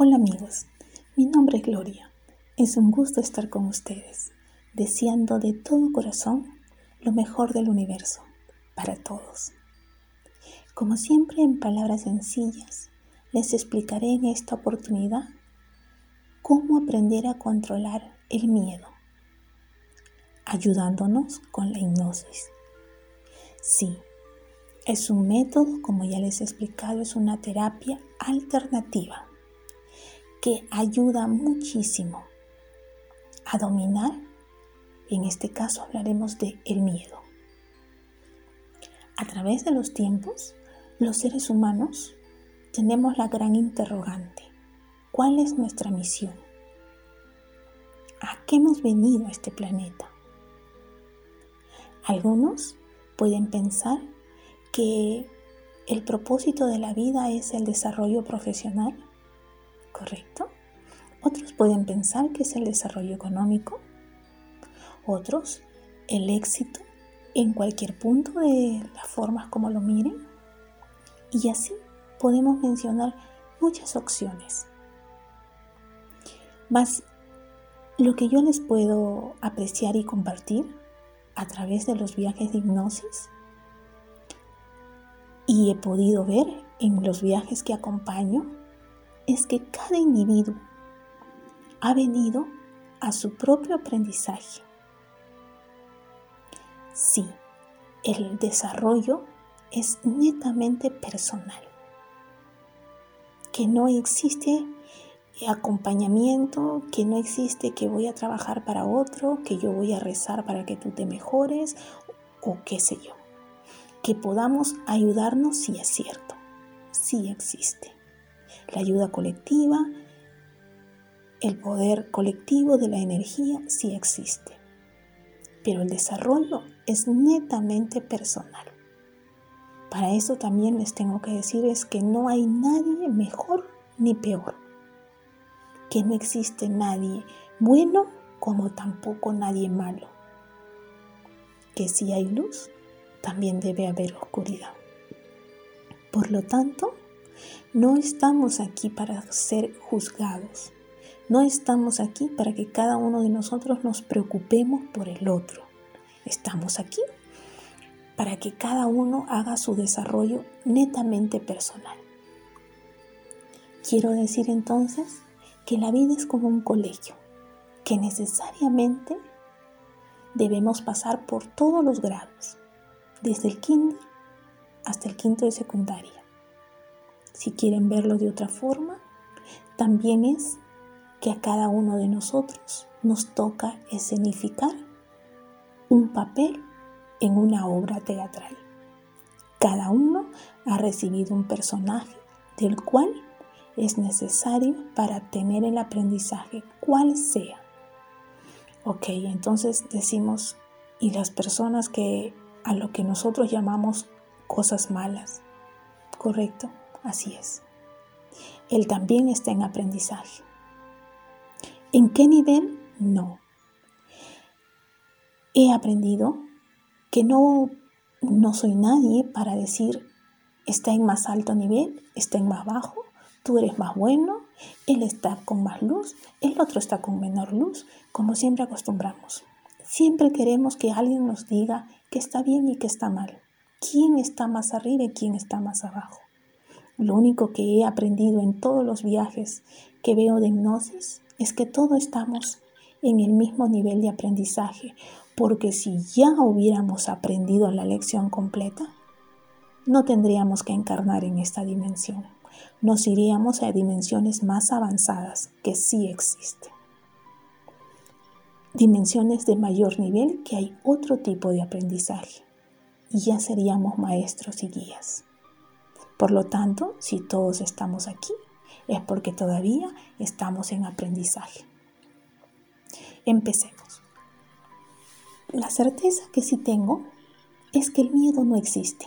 Hola amigos, mi nombre es Gloria. Es un gusto estar con ustedes, deseando de todo corazón lo mejor del universo para todos. Como siempre, en palabras sencillas, les explicaré en esta oportunidad cómo aprender a controlar el miedo, ayudándonos con la hipnosis. Sí, es un método, como ya les he explicado, es una terapia alternativa que ayuda muchísimo a dominar, en este caso hablaremos de el miedo. A través de los tiempos, los seres humanos tenemos la gran interrogante. ¿Cuál es nuestra misión? ¿A qué hemos venido a este planeta? Algunos pueden pensar que el propósito de la vida es el desarrollo profesional ¿correcto? Otros pueden pensar que es el desarrollo económico, otros el éxito en cualquier punto de las formas como lo miren. Y así podemos mencionar muchas opciones. Más lo que yo les puedo apreciar y compartir a través de los viajes de hipnosis y he podido ver en los viajes que acompaño es que cada individuo ha venido a su propio aprendizaje. Sí, el desarrollo es netamente personal, que no existe acompañamiento, que no existe que voy a trabajar para otro, que yo voy a rezar para que tú te mejores o qué sé yo. Que podamos ayudarnos si es cierto, sí existe la ayuda colectiva, el poder colectivo de la energía sí existe, pero el desarrollo es netamente personal. Para eso también les tengo que decir es que no hay nadie mejor ni peor, que no existe nadie bueno como tampoco nadie malo, que si hay luz, también debe haber oscuridad. Por lo tanto, no estamos aquí para ser juzgados. No estamos aquí para que cada uno de nosotros nos preocupemos por el otro. Estamos aquí para que cada uno haga su desarrollo netamente personal. Quiero decir entonces que la vida es como un colegio, que necesariamente debemos pasar por todos los grados, desde el kinder hasta el quinto de secundaria. Si quieren verlo de otra forma, también es que a cada uno de nosotros nos toca escenificar un papel en una obra teatral. Cada uno ha recibido un personaje del cual es necesario para tener el aprendizaje, cual sea. Ok, entonces decimos, y las personas que a lo que nosotros llamamos cosas malas, ¿correcto? Así es. Él también está en aprendizaje. ¿En qué nivel? No. He aprendido que no, no soy nadie para decir está en más alto nivel, está en más bajo, tú eres más bueno, él está con más luz, el otro está con menor luz, como siempre acostumbramos. Siempre queremos que alguien nos diga que está bien y que está mal, quién está más arriba y quién está más abajo. Lo único que he aprendido en todos los viajes que veo de hipnosis es que todos estamos en el mismo nivel de aprendizaje, porque si ya hubiéramos aprendido la lección completa, no tendríamos que encarnar en esta dimensión. Nos iríamos a dimensiones más avanzadas que sí existen. Dimensiones de mayor nivel que hay otro tipo de aprendizaje. Y ya seríamos maestros y guías. Por lo tanto, si todos estamos aquí, es porque todavía estamos en aprendizaje. Empecemos. La certeza que sí tengo es que el miedo no existe.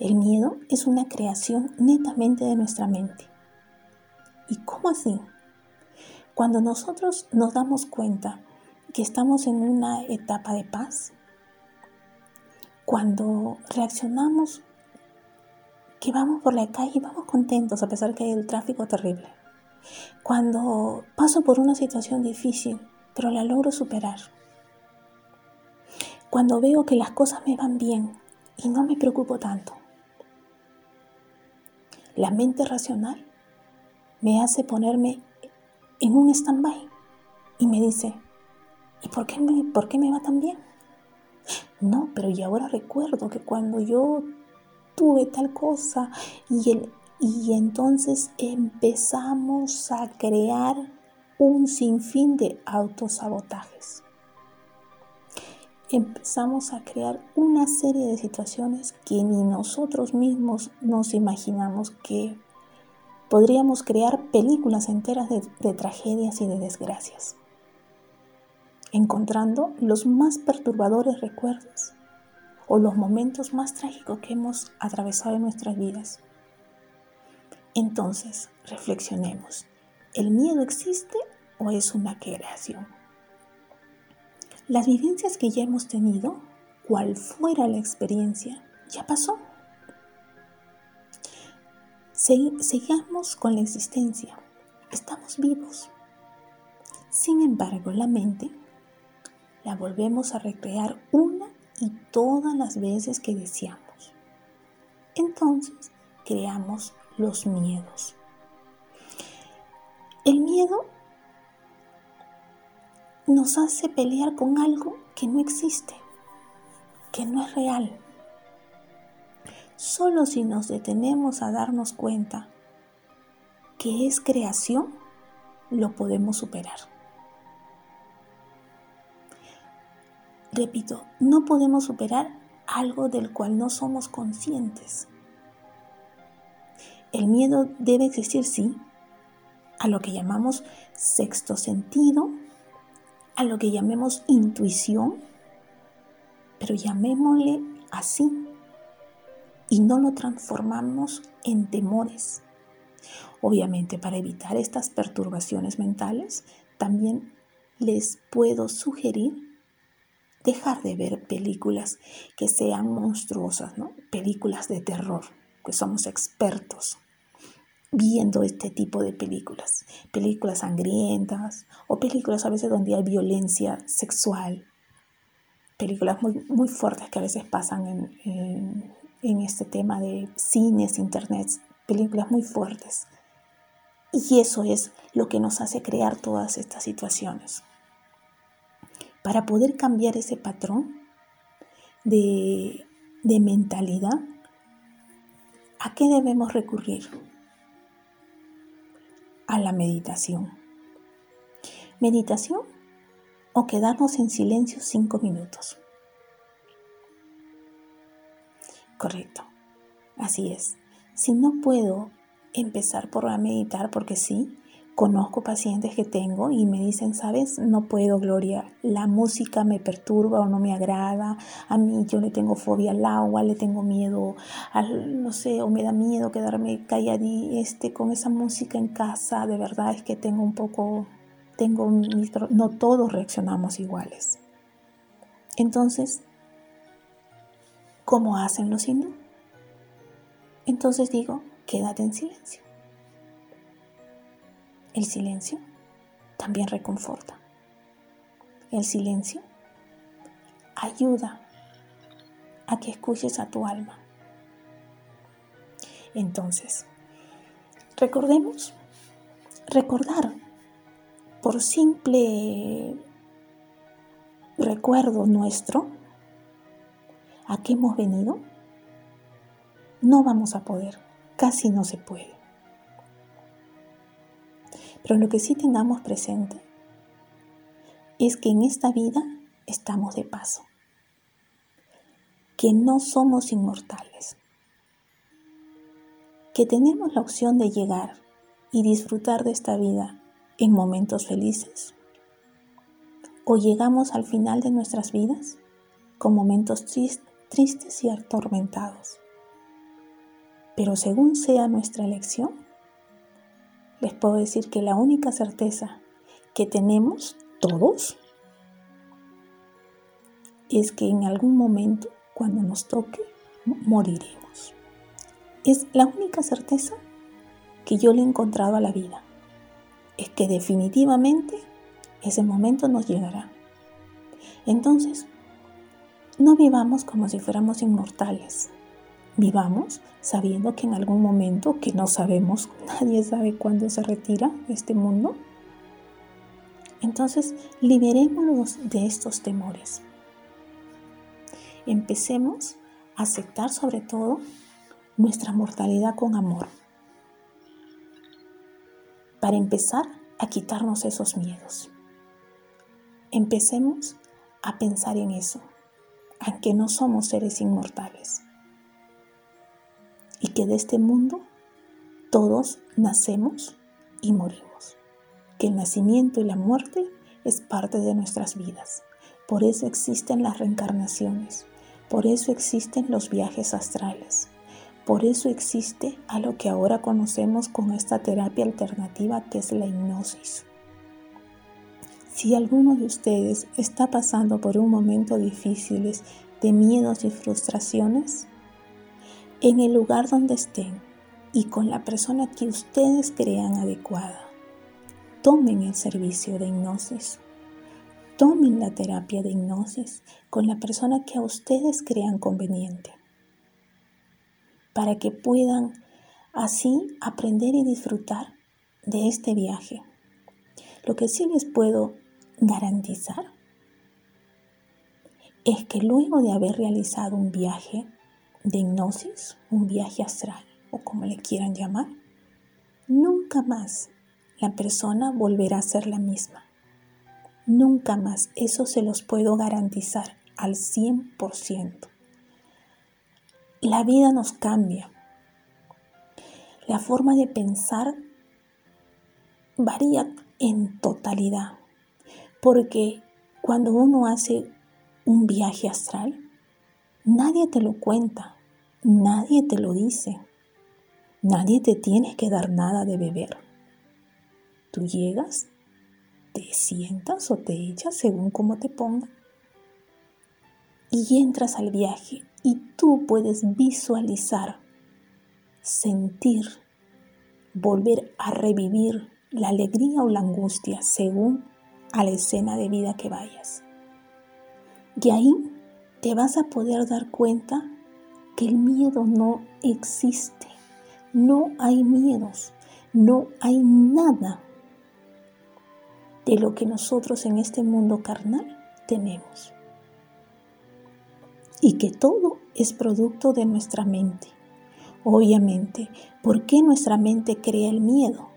El miedo es una creación netamente de nuestra mente. ¿Y cómo así? Cuando nosotros nos damos cuenta que estamos en una etapa de paz, cuando reaccionamos que vamos por la calle y vamos contentos a pesar que hay el tráfico terrible. Cuando paso por una situación difícil, pero la logro superar. Cuando veo que las cosas me van bien y no me preocupo tanto. La mente racional me hace ponerme en un stand-by y me dice, ¿y por qué, me, por qué me va tan bien? No, pero y ahora recuerdo que cuando yo tuve tal cosa y, el, y entonces empezamos a crear un sinfín de autosabotajes. Empezamos a crear una serie de situaciones que ni nosotros mismos nos imaginamos que podríamos crear películas enteras de, de tragedias y de desgracias encontrando los más perturbadores recuerdos o los momentos más trágicos que hemos atravesado en nuestras vidas. Entonces, reflexionemos. ¿El miedo existe o es una creación? Las vivencias que ya hemos tenido, cual fuera la experiencia, ya pasó. sigamos con la existencia. Estamos vivos. Sin embargo, la mente la volvemos a recrear una y todas las veces que deseamos. Entonces creamos los miedos. El miedo nos hace pelear con algo que no existe, que no es real. Solo si nos detenemos a darnos cuenta que es creación, lo podemos superar. Repito, no podemos superar algo del cual no somos conscientes. El miedo debe existir, sí, a lo que llamamos sexto sentido, a lo que llamemos intuición, pero llamémosle así y no lo transformamos en temores. Obviamente, para evitar estas perturbaciones mentales, también les puedo sugerir dejar de ver películas que sean monstruosas. Películas de terror, que somos expertos viendo este tipo de películas, películas sangrientas o películas a veces donde hay violencia sexual, películas muy, muy fuertes que a veces pasan en, en este tema de cines, internet, películas muy fuertes. Y eso es lo que nos hace crear todas estas situaciones. Para poder cambiar ese patrón de, mentalidad, ¿a qué debemos recurrir? A la meditación. Meditación o quedarnos en silencio cinco minutos. Correcto, así es. Si no puedo empezar por meditar porque sí, Conozco pacientes que tengo y me dicen, sabes, no puedo, Gloria, la música me perturba o no me agrada, a mí yo le tengo fobia al agua, le tengo miedo al, no sé, o me da miedo quedarme calladí este, con esa música en casa, de verdad es que tengo un poco, tengo no todos reaccionamos iguales. Entonces, ¿cómo hacen los hindú? Entonces digo, quédate en silencio. El silencio también reconforta. El silencio ayuda a que escuches a tu alma. Entonces, recordemos, recordar por simple recuerdo nuestro a qué hemos venido, no vamos a poder, casi no se puede. Pero lo que sí tengamos presente es que en esta vida estamos de paso, que no somos inmortales, que tenemos la opción de llegar y disfrutar de esta vida en momentos felices, o llegamos al final de nuestras vidas con momentos tristes y atormentados. Pero según sea nuestra elección, les puedo decir que la única certeza que tenemos todos es que en algún momento, cuando nos toque, moriremos. es la única certeza que yo le he encontrado a la vida. Es que definitivamente ese momento nos llegará. Entonces, no vivamos como si fuéramos inmortales. Vivamos sabiendo que en algún momento, que no sabemos, nadie sabe cuándo se retira este mundo. Entonces, liberémonos de estos temores. Empecemos a aceptar sobre todo nuestra mortalidad con amor. Para empezar a quitarnos esos miedos. Empecemos a pensar en eso, aunque no somos seres inmortales. Y que de este mundo todos nacemos y morimos. Que el nacimiento y la muerte es parte de nuestras vidas. Por eso existen las reencarnaciones. Por eso existen los viajes astrales. Por eso existe a lo que ahora conocemos con esta terapia alternativa que es la hipnosis. Si alguno de ustedes está pasando por un momento difícil de miedos y frustraciones, en el lugar donde estén y con la persona que ustedes crean adecuada, tomen el servicio de hipnosis. Tomen la terapia de hipnosis con la persona que a ustedes crean conveniente para que puedan así aprender y disfrutar de este viaje. Lo que sí les puedo garantizar es que luego de haber realizado un viaje de hipnosis, un viaje astral o como le quieran llamar, nunca más la persona volverá a ser la misma. Nunca más, eso se los puedo garantizar al 100%. La vida nos cambia. La forma de pensar varía en totalidad. Porque cuando uno hace un viaje astral, nadie te lo cuenta, nadie te lo dice, nadie te tiene que dar nada de beber. Tú llegas, te sientas o te echas según como te ponga y entras al viaje y tú puedes visualizar, sentir, volver a revivir la alegría o la angustia según a la escena de vida que vayas. Y ahí te vas a poder dar cuenta que el miedo no existe. No hay miedos, no hay nada de lo que nosotros en este mundo carnal tenemos. Y que todo es producto de nuestra mente. Obviamente, ¿por qué nuestra mente crea el miedo?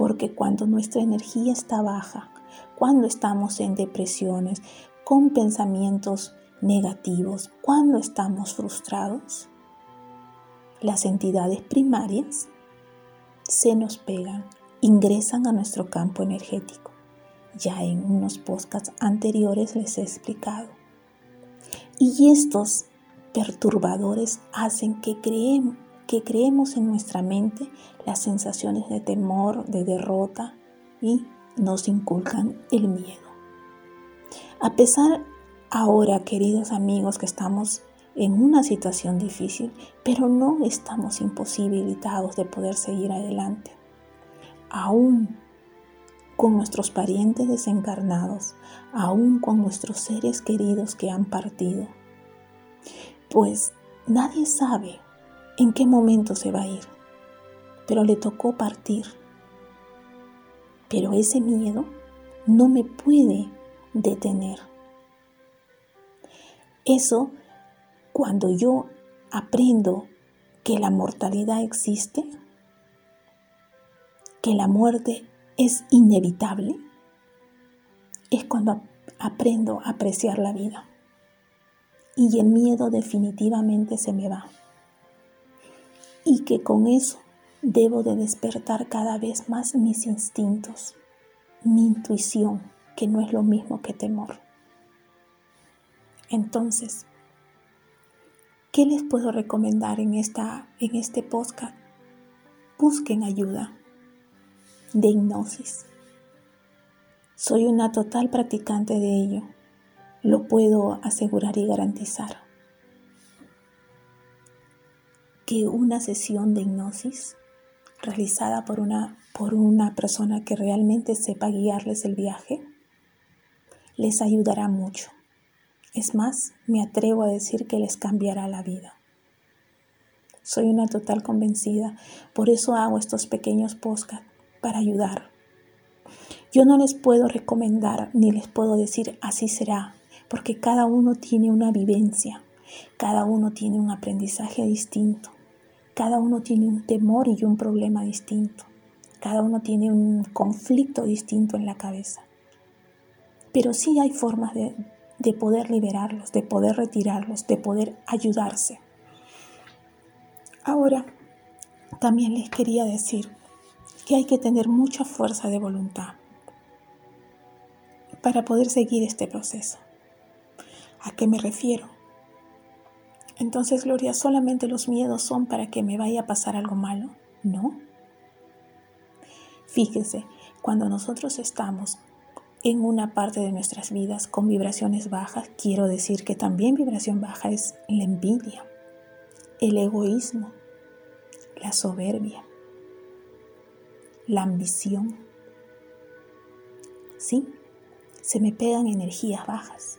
porque cuando nuestra energía está baja, cuando estamos en depresiones, con pensamientos negativos, cuando estamos frustrados, las entidades primarias se nos pegan, ingresan a nuestro campo energético. Ya en unos podcasts anteriores les he explicado. Y estos perturbadores hacen que creemos que creemos en nuestra mente las sensaciones de temor, de derrota y nos inculcan el miedo. A pesar ahora, queridos amigos, que estamos en una situación difícil, pero no estamos imposibilitados de poder seguir adelante. Aún con nuestros parientes desencarnados, aún con nuestros seres queridos que han partido. Pues nadie sabe en qué momento se va a ir, pero le tocó partir. Pero ese miedo no me puede detener. Eso, cuando yo aprendo que la mortalidad existe, que la muerte es inevitable, es cuando aprendo a apreciar la vida. Y el miedo definitivamente se me va y que con eso debo de despertar cada vez más mis instintos, mi intuición, que no es lo mismo que temor. Entonces, ¿qué les puedo recomendar en, esta, en este podcast? Busquen ayuda de hipnosis. Soy una total practicante de ello. Lo puedo asegurar y garantizar. que una sesión de hipnosis realizada por una, por una persona que realmente sepa guiarles el viaje les ayudará mucho. Es más, me atrevo a decir que les cambiará la vida. Soy una total convencida, por eso hago estos pequeños podcasts para ayudar. Yo no les puedo recomendar ni les puedo decir así será, porque cada uno tiene una vivencia, cada uno tiene un aprendizaje distinto, cada uno tiene un temor y un problema distinto, cada uno tiene un conflicto distinto en la cabeza. Pero sí hay formas de, de poder liberarlos, de poder retirarlos, de poder ayudarse. Ahora, también les quería decir que hay que tener mucha fuerza de voluntad para poder seguir este proceso. ¿A qué me refiero? Entonces, Gloria, ¿solamente los miedos son para que me vaya a pasar algo malo? No. Fíjese, cuando nosotros estamos en una parte de nuestras vidas con vibraciones bajas, quiero decir que también vibración baja es la envidia, el egoísmo, la soberbia, la ambición. Sí, se me pegan energías bajas.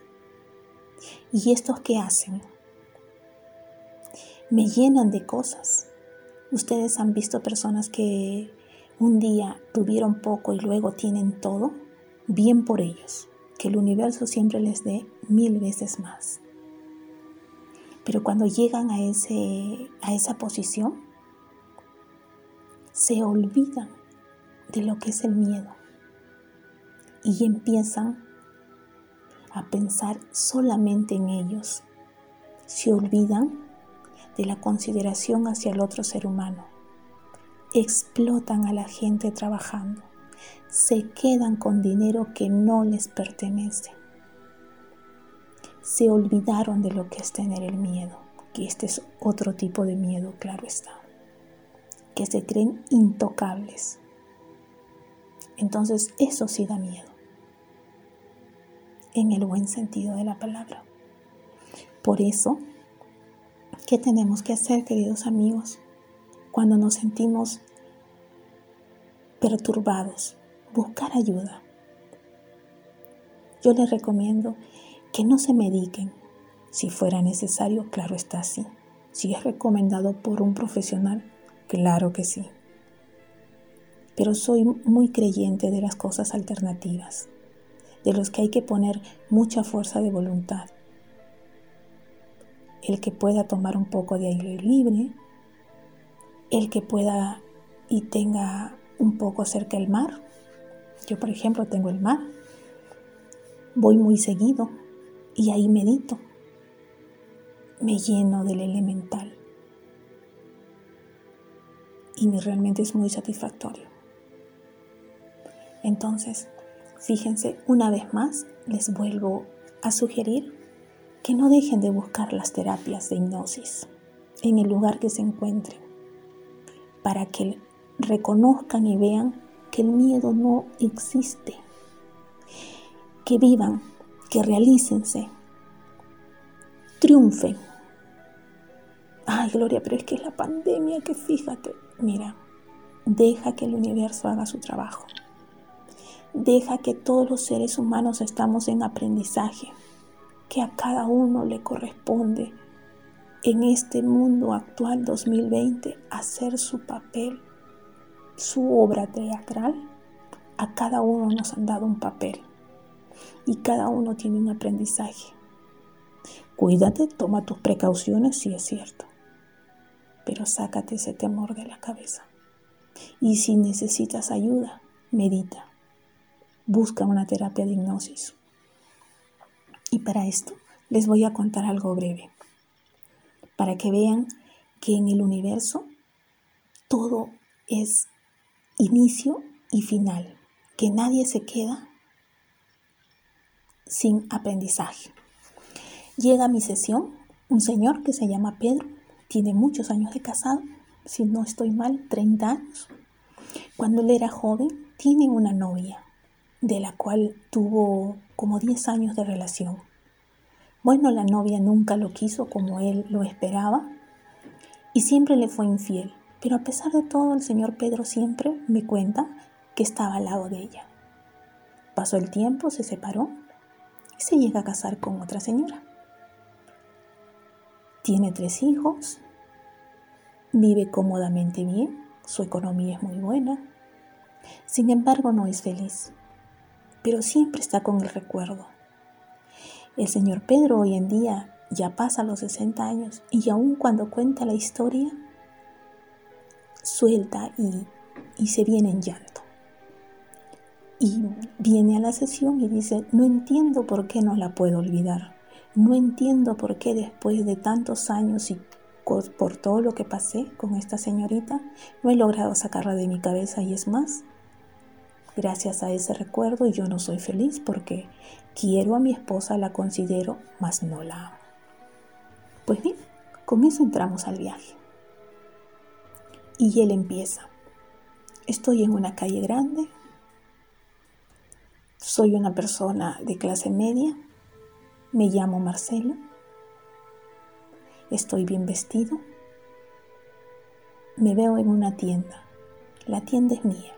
¿Y estos qué hacen? Me llenan de cosas. Ustedes han visto personas que un día tuvieron poco y luego tienen todo. Bien por ellos, que el universo siempre les dé mil veces más. Pero cuando llegan a, ese, a esa posición, se olvidan de lo que es el miedo y empiezan a pensar solamente en ellos. Se olvidan de la consideración hacia el otro ser humano. Explotan a la gente trabajando. Se quedan con dinero que no les pertenece. Se olvidaron de lo que es tener el miedo, que este es otro tipo de miedo, claro está que se creen intocables. Entonces eso sí da miedo, en el buen sentido de la palabra. Por eso, ¿qué tenemos que hacer, queridos amigos, cuando nos sentimos perturbados? Buscar ayuda. Yo les recomiendo que no se mediquen. Si fuera necesario, claro está así. Si es recomendado por un profesional, Claro que sí. Pero soy muy creyente de las cosas alternativas, de los que hay que poner mucha fuerza de voluntad. El que pueda tomar un poco de aire libre, el que pueda y tenga un poco cerca el mar. Yo, por ejemplo, tengo el mar. Voy muy seguido y ahí medito. Me lleno del elemental y realmente es muy satisfactorio. Entonces, fíjense, una vez más, les vuelvo a sugerir que no dejen de buscar las terapias de hipnosis en el lugar que se encuentren, para que reconozcan y vean que el miedo no existe, que vivan, que realícense, triunfen. Ay, Gloria, pero es que es la pandemia, que fíjate, Mira, deja que el universo haga su trabajo. Deja que todos los seres humanos estamos en aprendizaje, que a cada uno le corresponde en este mundo actual 2020 hacer su papel, su obra teatral. A cada uno nos han dado un papel y cada uno tiene un aprendizaje. Cuídate, toma tus precauciones si es cierto pero sácate ese temor de la cabeza. Y si necesitas ayuda, medita. Busca una terapia de hipnosis. Y para esto les voy a contar algo breve, para que vean que en el universo todo es inicio y final, que nadie se queda sin aprendizaje. Llega a mi sesión un señor que se llama Pedro tiene muchos años de casado, si no estoy mal, 30 años. Cuando él era joven, tiene una novia, de la cual tuvo como 10 años de relación. Bueno, la novia nunca lo quiso como él lo esperaba y siempre le fue infiel. Pero a pesar de todo, el señor Pedro siempre me cuenta que estaba al lado de ella. Pasó el tiempo, se separó y se llega a casar con otra señora. Tiene tres hijos, vive cómodamente bien, su economía es muy buena. Sin embargo, no es feliz, pero siempre está con el recuerdo. El señor Pedro hoy en día ya pasa los 60 años y aun cuando cuenta la historia, suelta y, y se viene en llanto. Y viene a la sesión y dice, no entiendo por qué no la puedo olvidar. No entiendo por qué después de tantos años y por todo lo que pasé con esta señorita, no he logrado sacarla de mi cabeza y es más, gracias a ese recuerdo yo no soy feliz porque quiero a mi esposa, la considero, mas no la amo. Pues bien, con eso entramos al viaje. Y él empieza. Estoy en una calle grande, soy una persona de clase media, me llamo Marcelo, estoy bien vestido, me veo en una tienda, la tienda es mía.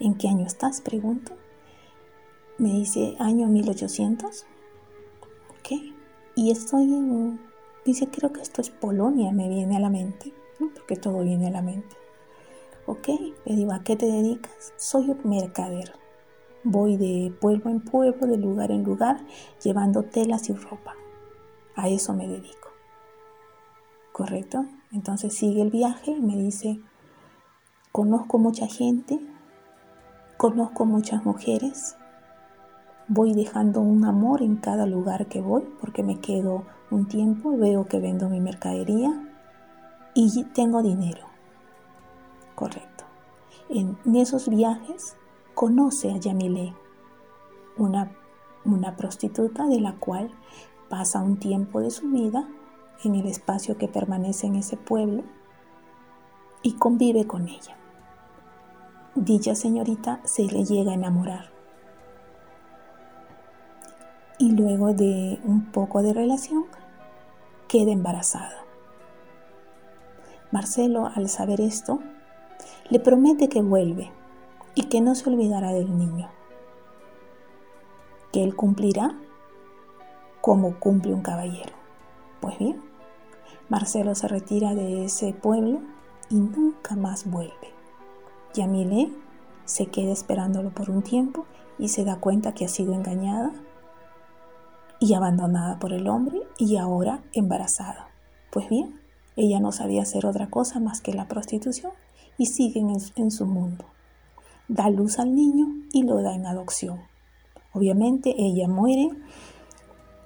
¿En qué año estás? Pregunto. Me dice año 1800. Ok. Y estoy en, dice creo que esto es Polonia, me viene a la mente, porque todo viene a la mente. Ok, le digo, ¿a qué te dedicas? Soy un mercader. Voy de pueblo en pueblo, de lugar en lugar, llevando telas y ropa. A eso me dedico. ¿Correcto? Entonces sigue el viaje y me dice, conozco mucha gente, conozco muchas mujeres, voy dejando un amor en cada lugar que voy porque me quedo un tiempo, veo que vendo mi mercadería y tengo dinero. Correcto. En esos viajes conoce a Yamile, una, una prostituta de la cual pasa un tiempo de su vida en el espacio que permanece en ese pueblo y convive con ella. Dicha señorita se le llega a enamorar. Y luego de un poco de relación, queda embarazada. Marcelo, al saber esto, le promete que vuelve y que no se olvidará del niño, que él cumplirá como cumple un caballero. Pues bien, Marcelo se retira de ese pueblo y nunca más vuelve. Yamile se queda esperándolo por un tiempo y se da cuenta que ha sido engañada y abandonada por el hombre y ahora embarazada. Pues bien, ella no sabía hacer otra cosa más que la prostitución y sigue en, su mundo da luz al niño y lo da en adopción. Obviamente ella muere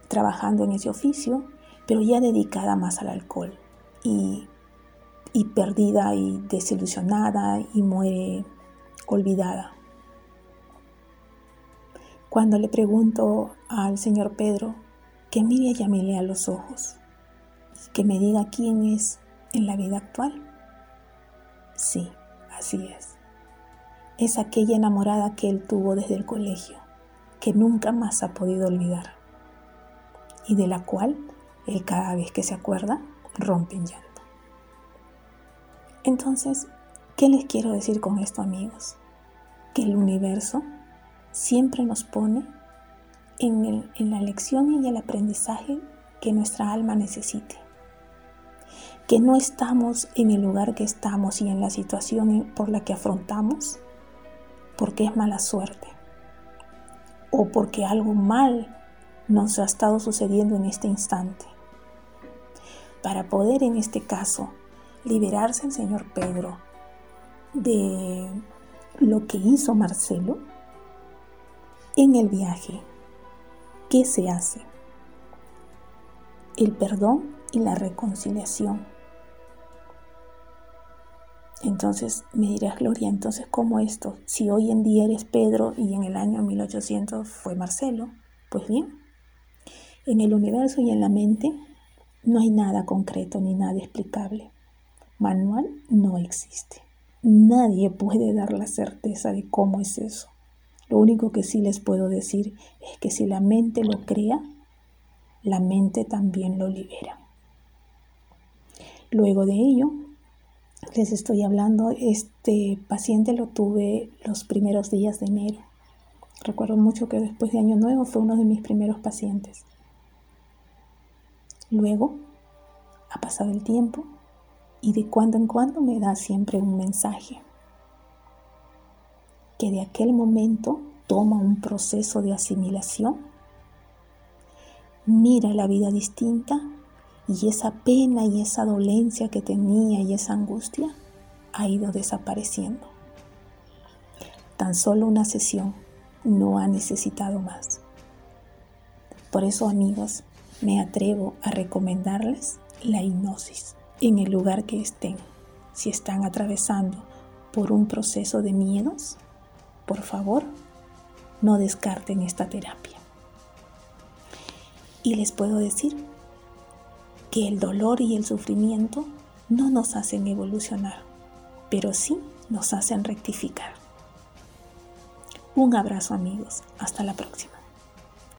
trabajando en ese oficio, pero ya dedicada más al alcohol y, perdida y desilusionada y muere olvidada. Cuando le pregunto al señor Pedro que mire a Yamile a los ojos que me diga quién es en la vida actual, sí, así es es aquella enamorada que él tuvo desde el colegio, que nunca más ha podido olvidar y de la cual él cada vez que se acuerda rompe en llanto. Entonces, ¿qué les quiero decir con esto amigos? Que el universo siempre nos pone en, en la lección y el aprendizaje que nuestra alma necesite que no estamos en el lugar que estamos y en la situación por la que afrontamos porque es mala suerte o porque algo mal nos ha estado sucediendo en este instante. Para poder en este caso liberarse el señor Pedro de lo que hizo Marcelo en el viaje, ¿qué se hace? El perdón y la reconciliación entonces me dirás, Gloria, entonces ¿cómo esto? Si hoy en día eres Pedro y en el año 1800 fue Marcelo, pues bien, en el universo y en la mente no hay nada concreto ni nada explicable. Manual no existe. Nadie puede dar la certeza de cómo es eso. Lo único que sí les puedo decir es que si la mente lo crea, la mente también lo libera. Luego de ello, les estoy hablando, este paciente lo tuve los primeros días de enero. Recuerdo mucho que después de Año Nuevo fue uno de mis primeros pacientes. Luego, ha pasado el tiempo y de cuando en cuando me da siempre un mensaje que de aquel momento toma un proceso de asimilación, mira la vida distinta y esa pena y esa dolencia que tenía y esa angustia ha ido desapareciendo. Tan solo una sesión no ha necesitado más. Por eso, amigos, me atrevo a recomendarles la hipnosis en el lugar que estén. Si están atravesando por un proceso de miedos, por favor, no descarten esta terapia. Y les puedo decir que el dolor y el sufrimiento no nos hacen evolucionar, pero sí nos hacen rectificar. Un abrazo amigos, hasta la próxima.